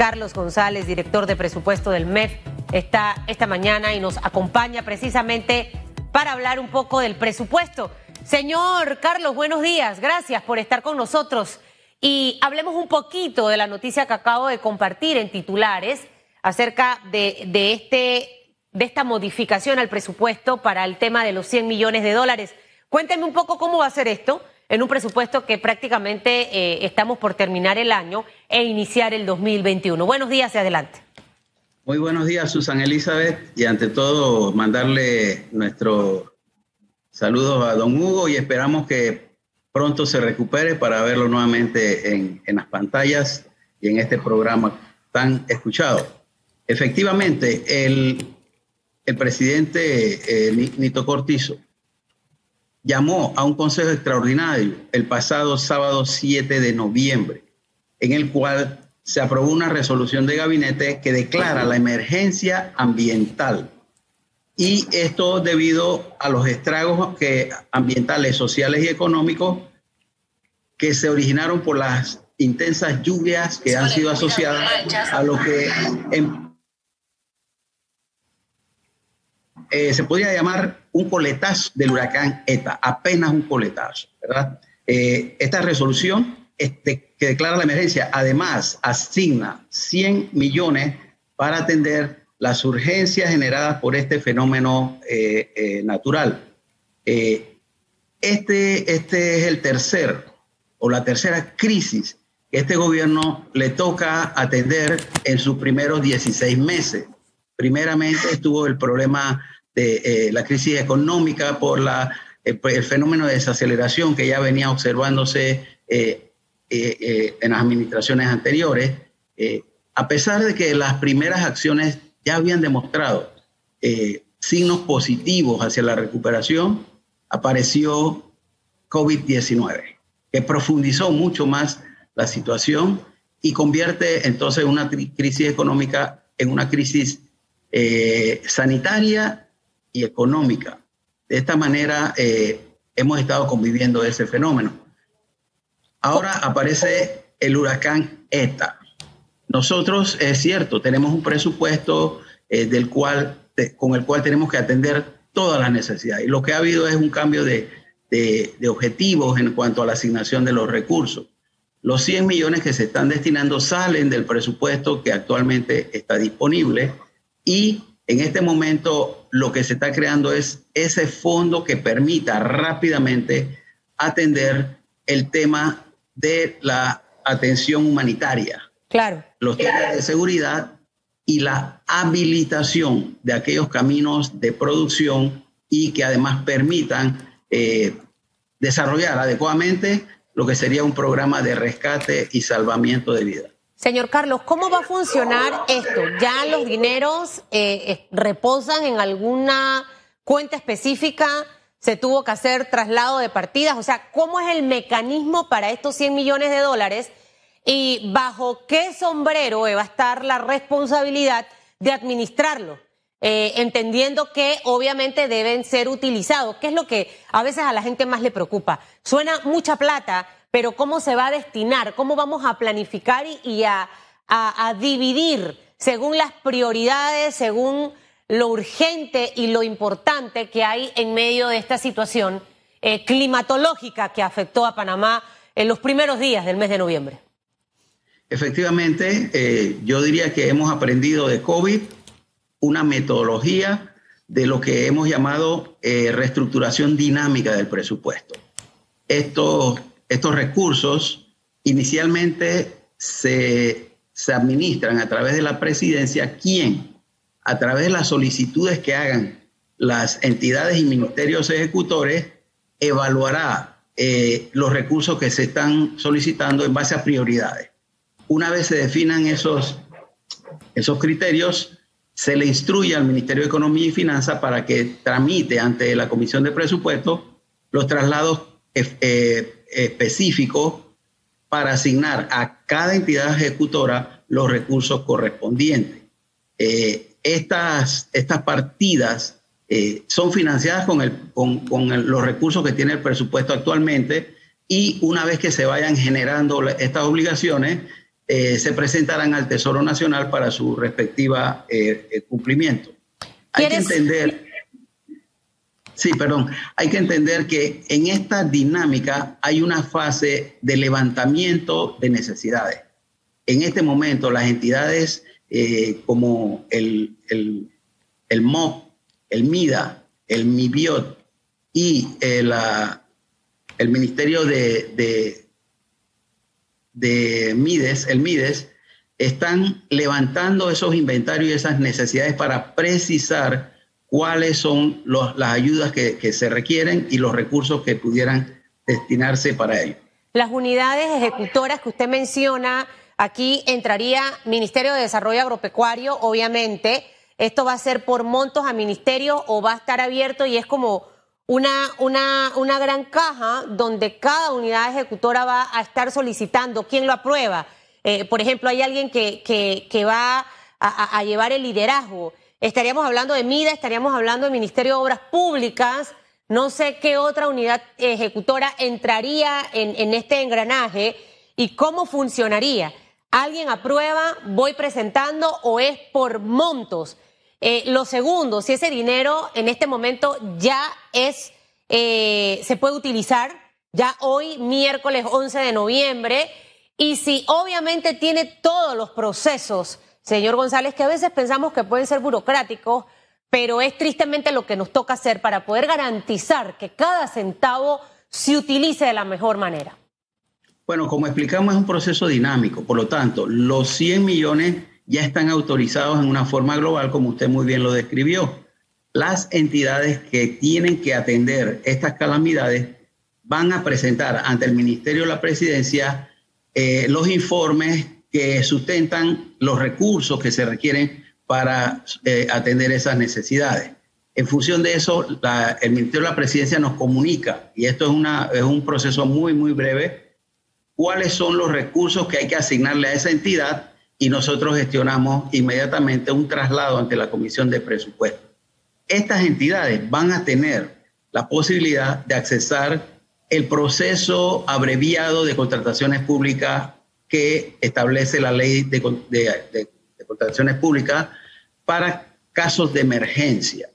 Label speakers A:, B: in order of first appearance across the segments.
A: Carlos González, director de presupuesto del MEF, está esta mañana y nos acompaña precisamente para hablar un poco del presupuesto. Señor Carlos, buenos días. Gracias por estar con nosotros. Y hablemos un poquito de la noticia que acabo de compartir en titulares acerca de, este, de esta modificación al presupuesto para el tema de los 100 millones de dólares. Cuénteme un poco cómo va a ser esto en un presupuesto que prácticamente eh, estamos por terminar el año e iniciar el 2021. Buenos días adelante.
B: Muy buenos días, Susan Elizabeth, y ante todo mandarle nuestro saludos a don Hugo y esperamos que pronto se recupere para verlo nuevamente en, las pantallas y en este programa tan escuchado. Efectivamente, el, presidente eh, Nito Cortizo llamó a un consejo extraordinario el pasado sábado 7 de noviembre, en el cual se aprobó una resolución de gabinete que declara la emergencia ambiental. Y esto debido a los estragos que, ambientales, sociales y económicos que se originaron por las intensas lluvias que han sido asociadas a lo que eh, se podría llamar un coletazo del huracán ETA, apenas un coletazo, ¿verdad? Eh, esta resolución este, que declara la emergencia, además asigna 100 millones para atender las urgencias generadas por este fenómeno eh, natural. este, este es el tercer o la tercera crisis que este gobierno le toca atender en sus primeros 16 meses. Primeramente estuvo el problema de eh, la crisis económica, por la, eh, el fenómeno de desaceleración que ya venía observándose eh, en las administraciones anteriores, a pesar de que las primeras acciones ya habían demostrado signos positivos hacia la recuperación, apareció COVID-19, que profundizó mucho más la situación y convierte entonces una crisis económica en una crisis sanitaria y económica. De esta manera eh, hemos estado conviviendo ese fenómeno. Ahora aparece el huracán ETA. Nosotros, es cierto, tenemos un presupuesto eh, del cual, con el cual tenemos que atender todas las necesidades. Y lo que ha habido es un cambio de, de, de objetivos en cuanto a la asignación de los recursos. Los 100 millones que se están destinando salen del presupuesto que actualmente está disponible y en este momento lo que se está creando es ese fondo que permita rápidamente atender el tema de la atención humanitaria.
A: Claro.
B: Los temas de seguridad y la habilitación de aquellos caminos de producción y que además permitan eh, desarrollar adecuadamente lo que sería un programa de rescate y salvamiento de vida.
A: Señor Carlos, ¿cómo va a funcionar esto? ¿Ya los dineros eh, eh, reposan en alguna cuenta específica? ¿Se tuvo que hacer traslado de partidas? O sea, ¿cómo es el mecanismo para estos 100 millones de dólares? ¿Y bajo qué sombrero va a estar la responsabilidad de administrarlo? Eh, entendiendo que obviamente deben ser utilizados, ¿Qué es lo que a veces a la gente más le preocupa. Suena mucha plata, pero cómo se va a destinar, cómo vamos a planificar y, a, dividir según las prioridades, según lo urgente y lo importante que hay en medio de esta situación eh, climatológica que afectó a Panamá en los primeros días del mes de noviembre.
B: Efectivamente, eh, yo diría que hemos aprendido de COVID una metodología de lo que hemos llamado eh, reestructuración dinámica del presupuesto. Esto estos recursos inicialmente se, administran a través de la presidencia, quien a través de las solicitudes que hagan las entidades y ministerios ejecutores evaluará eh, los recursos que se están solicitando en base a prioridades. Una vez se definan esos, esos criterios, se le instruye al Ministerio de Economía y Finanzas para que tramite ante la Comisión de Presupuestos los traslados eh, eh, específico para asignar a cada entidad ejecutora los recursos correspondientes. Eh, estas, estas partidas eh, son financiadas con, el, con, los recursos que tiene el presupuesto actualmente y una vez que se vayan generando estas obligaciones, se presentarán al Tesoro Nacional para su respectiva cumplimiento. Hay que entender, sí, perdón, hay que entender que en esta dinámica hay una fase de levantamiento de necesidades. En este momento las entidades como el, el, el MOP, el MIDA, el MIBIOT y el, el Ministerio de, de, MIDES, el MIDES, están levantando esos inventarios y esas necesidades para precisar cuáles son las ayudas que, se requieren y los recursos que pudieran destinarse para ello.
A: Las unidades ejecutoras que usted menciona, aquí entraría Ministerio de Desarrollo Agropecuario, obviamente, esto va a ser por montos a ministerio o va a estar abierto y es como una, una, una gran caja donde cada unidad ejecutora va a estar solicitando quién lo aprueba. Eh, por ejemplo, hay alguien que, que, va a, llevar el liderazgo. Estaríamos hablando de MIDA, estaríamos hablando del Ministerio de Obras Públicas. No sé qué otra unidad ejecutora entraría en, este engranaje y cómo funcionaría. ¿Alguien aprueba, voy presentando o es por montos? Eh, lo segundo, si ese dinero en este momento ya es, eh, se puede utilizar, ya hoy, miércoles 11 de noviembre, y si obviamente tiene todos los procesos, señor González, que a veces pensamos que pueden ser burocráticos, pero es tristemente lo que nos toca hacer para poder garantizar que cada centavo se utilice de la mejor manera.
B: Bueno, como explicamos, es un proceso dinámico. Por lo tanto, los 100 millones ya están autorizados en una forma global, como usted muy bien lo describió. Las entidades que tienen que atender estas calamidades van a presentar ante el Ministerio de la Presidencia eh, los informes que sustentan los recursos que se requieren para eh, atender esas necesidades. En función de eso, el Ministerio de la Presidencia nos comunica, y esto es, una, es un proceso muy, muy breve, cuáles son los recursos que hay que asignarle a esa entidad y nosotros gestionamos inmediatamente un traslado ante la Comisión de Presupuesto. Estas entidades van a tener la posibilidad de accesar el proceso abreviado de contrataciones públicas que establece la ley de, contrataciones públicas para casos de emergencia.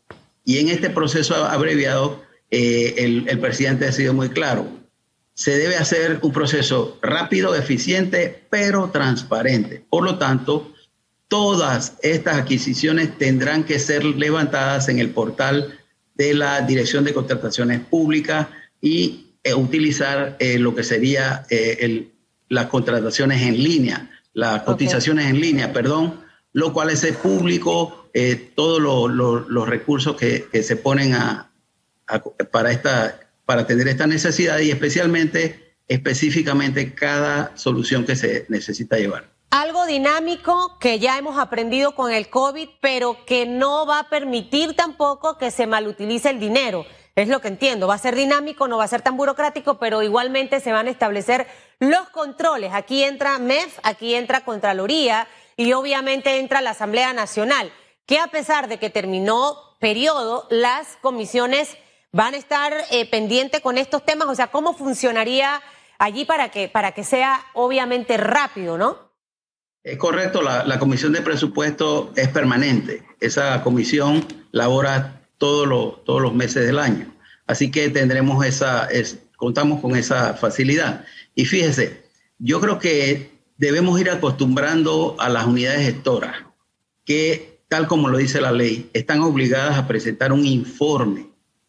B: Y en este proceso abreviado, eh, el, el presidente ha sido muy claro se debe hacer un proceso rápido, eficiente, pero transparente. Por lo tanto, todas estas adquisiciones tendrán que ser levantadas en el portal de la Dirección de Contrataciones Públicas y eh, utilizar eh, lo que sería eh, las contrataciones en línea, las cotizaciones en línea, perdón, lo cual es público todos los recursos que, se ponen para esta para atender esta necesidad y especialmente, específicamente, cada solución que se necesita llevar.
A: Algo dinámico que ya hemos aprendido con el COVID, pero que no va a permitir tampoco que se malutilice el dinero. Es lo que entiendo. Va a ser dinámico, no va a ser tan burocrático, pero igualmente se van a establecer los controles. Aquí entra MEF, aquí entra Contraloría y obviamente entra la Asamblea Nacional, que a pesar de que terminó periodo, las comisiones van a estar eh, pendientes con estos temas? O sea, ¿cómo funcionaría allí para que, para que sea obviamente rápido, no?
B: Es correcto, la, comisión de presupuesto es permanente. Esa comisión labora todos los, todos los meses del año. Así que tendremos esa, contamos con esa facilidad. Y fíjese, yo creo que debemos ir acostumbrando a las unidades gestoras que, tal como lo dice la ley, están obligadas a presentar un informe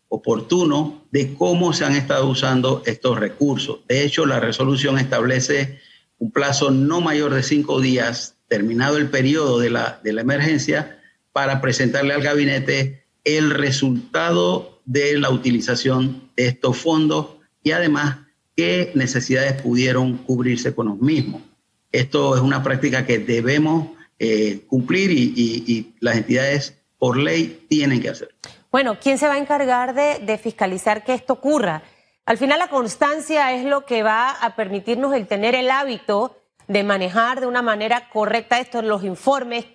B: oportuno de cómo se han estado usando estos recursos. De hecho, la resolución establece un plazo no mayor de cinco días, terminado el periodo de la, de la emergencia, para presentarle al gabinete el resultado de la utilización de estos fondos y además qué necesidades pudieron cubrirse con los mismos. Esto es una práctica que debemos eh, cumplir y, las entidades por ley tienen que hacer.
A: Bueno, ¿quién se va a encargar de, fiscalizar que esto ocurra? Al final la constancia es lo que va a permitirnos el tener el hábito de manejar de una manera correcta estos los informes,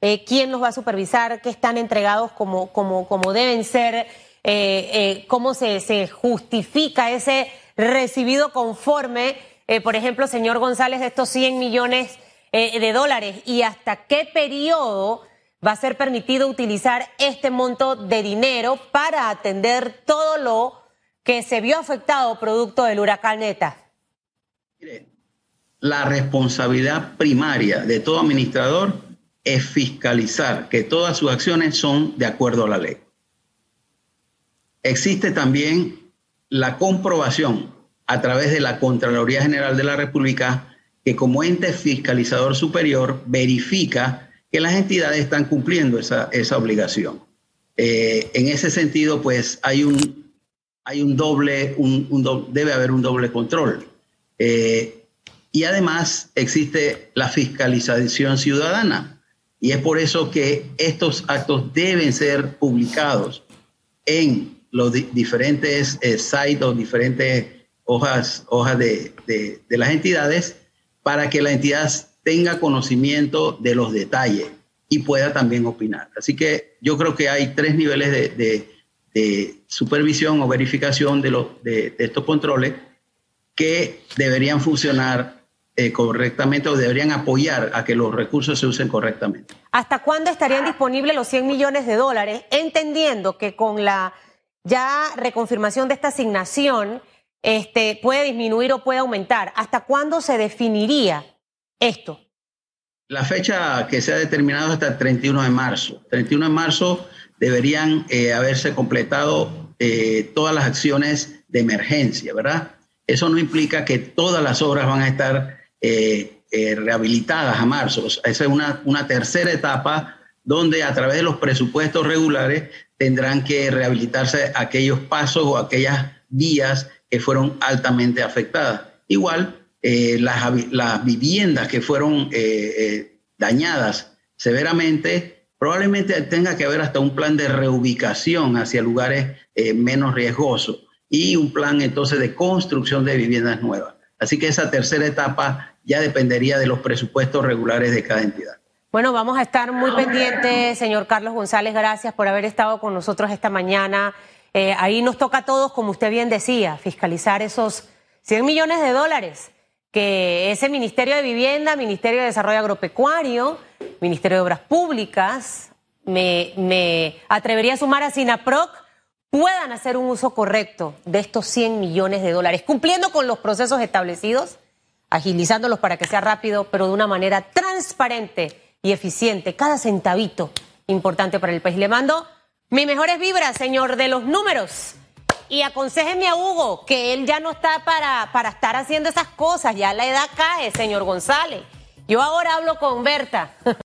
A: eh, quién los va a supervisar, qué están entregados como, como, como deben ser, eh, eh, cómo se, justifica ese recibido conforme. por ejemplo, señor González, de estos 100 millones eh, de dólares y hasta qué periodo va a ser permitido utilizar este monto de dinero para atender todo lo que se vio afectado producto del huracán Neta?
B: La responsabilidad primaria de todo administrador es fiscalizar que todas sus acciones son de acuerdo a la ley. Existe también la comprobación a través de la Contraloría General de la República que como ente fiscalizador superior verifica que las entidades están cumpliendo esa, esa obligación. Eh, en ese sentido, pues hay un, hay un doble, un, debe haber un doble control. Eh, y además existe la fiscalización ciudadana. Y es por eso que estos actos deben ser publicados en los diferentes eh, sites o diferentes hojas, hojas de, de, de las entidades para que la entidad tenga conocimiento de los detalles y pueda también opinar. Así que yo creo que hay tres niveles de, supervisión o verificación de, de, estos controles que deberían funcionar eh, correctamente o deberían apoyar a que los recursos se usen correctamente.
A: ¿Hasta cuándo estarían disponibles los 100 millones de dólares? Entendiendo que con la ya reconfirmación de esta asignación este, puede disminuir o puede aumentar. ¿Hasta cuándo se definiría esto?
B: La fecha que se ha determinado es hasta el 31 de marzo. 31 de marzo deberían eh, haberse completado eh, todas las acciones de emergencia, ¿verdad? Eso no implica que todas las obras van a estar eh, rehabilitadas a marzo. Esa es una, una tercera etapa donde a través de los presupuestos regulares tendrán que rehabilitarse aquellos pasos o aquellas vías que fueron altamente afectadas. Igual, eh, las, viviendas que fueron eh, eh, dañadas severamente, probablemente tenga que haber hasta un plan de reubicación hacia lugares menos riesgosos y un plan entonces de construcción de viviendas nuevas. Así que esa tercera etapa ya dependería de los presupuestos regulares de cada entidad.
A: Bueno, vamos a estar muy pendientes, señor Carlos González. Gracias por haber estado con nosotros esta mañana. ahí nos toca a todos, como usted bien decía, fiscalizar esos 100 millones de dólares que ese Ministerio de Vivienda, Ministerio de Desarrollo Agropecuario, Ministerio de Obras Públicas, me, atrevería a sumar a SINAPROC, puedan hacer un uso correcto de estos 100 millones de dólares, cumpliendo con los procesos establecidos, agilizándolos para que sea rápido, pero de una manera transparente y eficiente. Cada centavito importante para el país. Le mando mis mejores vibras, señor de los números. Y aconsejeme a Hugo que él ya no está para, para estar haciendo esas cosas, ya la edad cae, señor González. Yo ahora hablo con Berta.